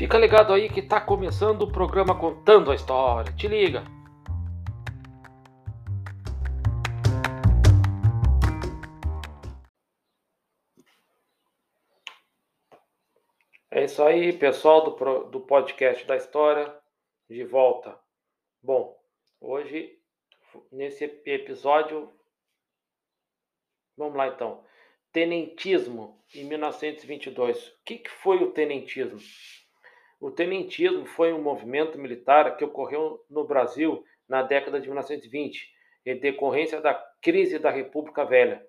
Fica ligado aí que tá começando o programa Contando a História. Te liga! É isso aí, pessoal do, do podcast da história, de volta. Bom, hoje, nesse episódio, vamos lá então. Tenentismo em 1922. O que, que foi o tenentismo? O tenentismo foi um movimento militar que ocorreu no Brasil na década de 1920, em decorrência da crise da República Velha.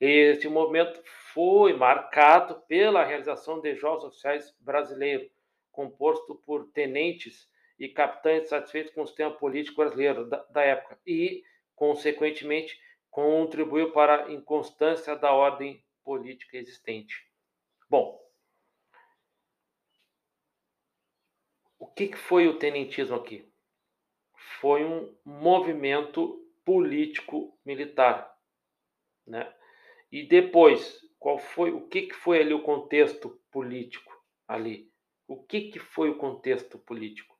Este movimento foi marcado pela realização de jogos oficiais brasileiros, composto por tenentes e capitães satisfeitos com o sistema político brasileiro da, da época e, consequentemente, contribuiu para a inconstância da ordem política existente. Bom, o que foi o tenentismo aqui? Foi um movimento político militar, né? E depois, qual foi o que foi ali o contexto político ali? O que que foi o contexto político?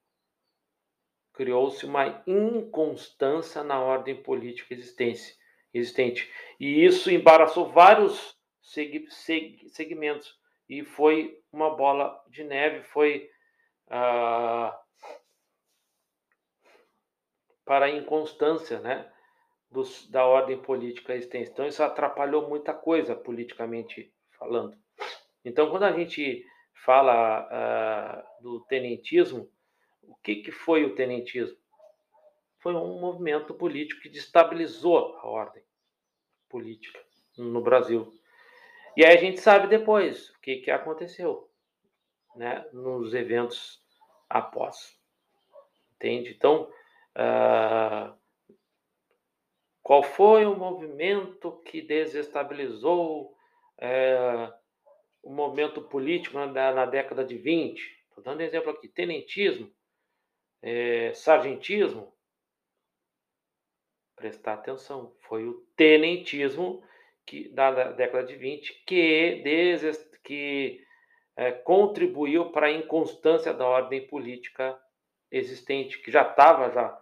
Criou-se uma inconstância na ordem política existente. E isso embaraçou vários segmentos. E foi uma bola de neve, foi ah, para a inconstância né, dos, da ordem política existente. Então, isso atrapalhou muita coisa politicamente falando. Então, quando a gente fala uh, do tenentismo, o que, que foi o tenentismo? Foi um movimento político que destabilizou a ordem política no Brasil. E aí a gente sabe depois o que, que aconteceu né, nos eventos após. Entende? Então, uh, qual foi o movimento que desestabilizou uh, o momento político na, na década de 20? Estou dando exemplo aqui: tenentismo, é, sargentismo. Prestar atenção, foi o tenentismo que, da década de 20 que, desest, que é, contribuiu para a inconstância da ordem política existente, que já estava já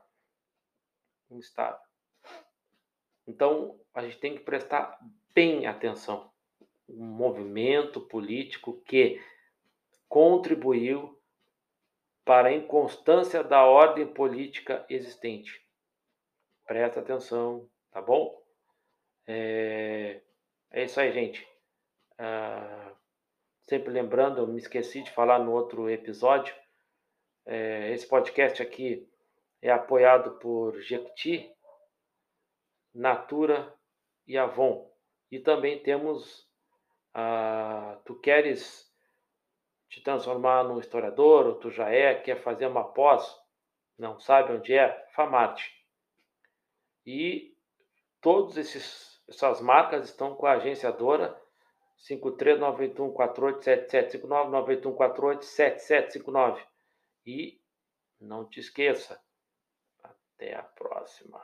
instável. Então, a gente tem que prestar bem atenção. Um movimento político que contribuiu para a inconstância da ordem política existente. Presta atenção, tá bom? É, é isso aí, gente. Ah, Sempre lembrando, eu me esqueci de falar no outro episódio, é, esse podcast aqui é apoiado por Jequiti, Natura e Avon. E também temos, ah, tu queres te transformar num historiador, ou tu já é, quer fazer uma pós, não sabe onde é, Famarte. E todas essas marcas estão com a agenciadora 53981487759, E não te esqueça, até a próxima.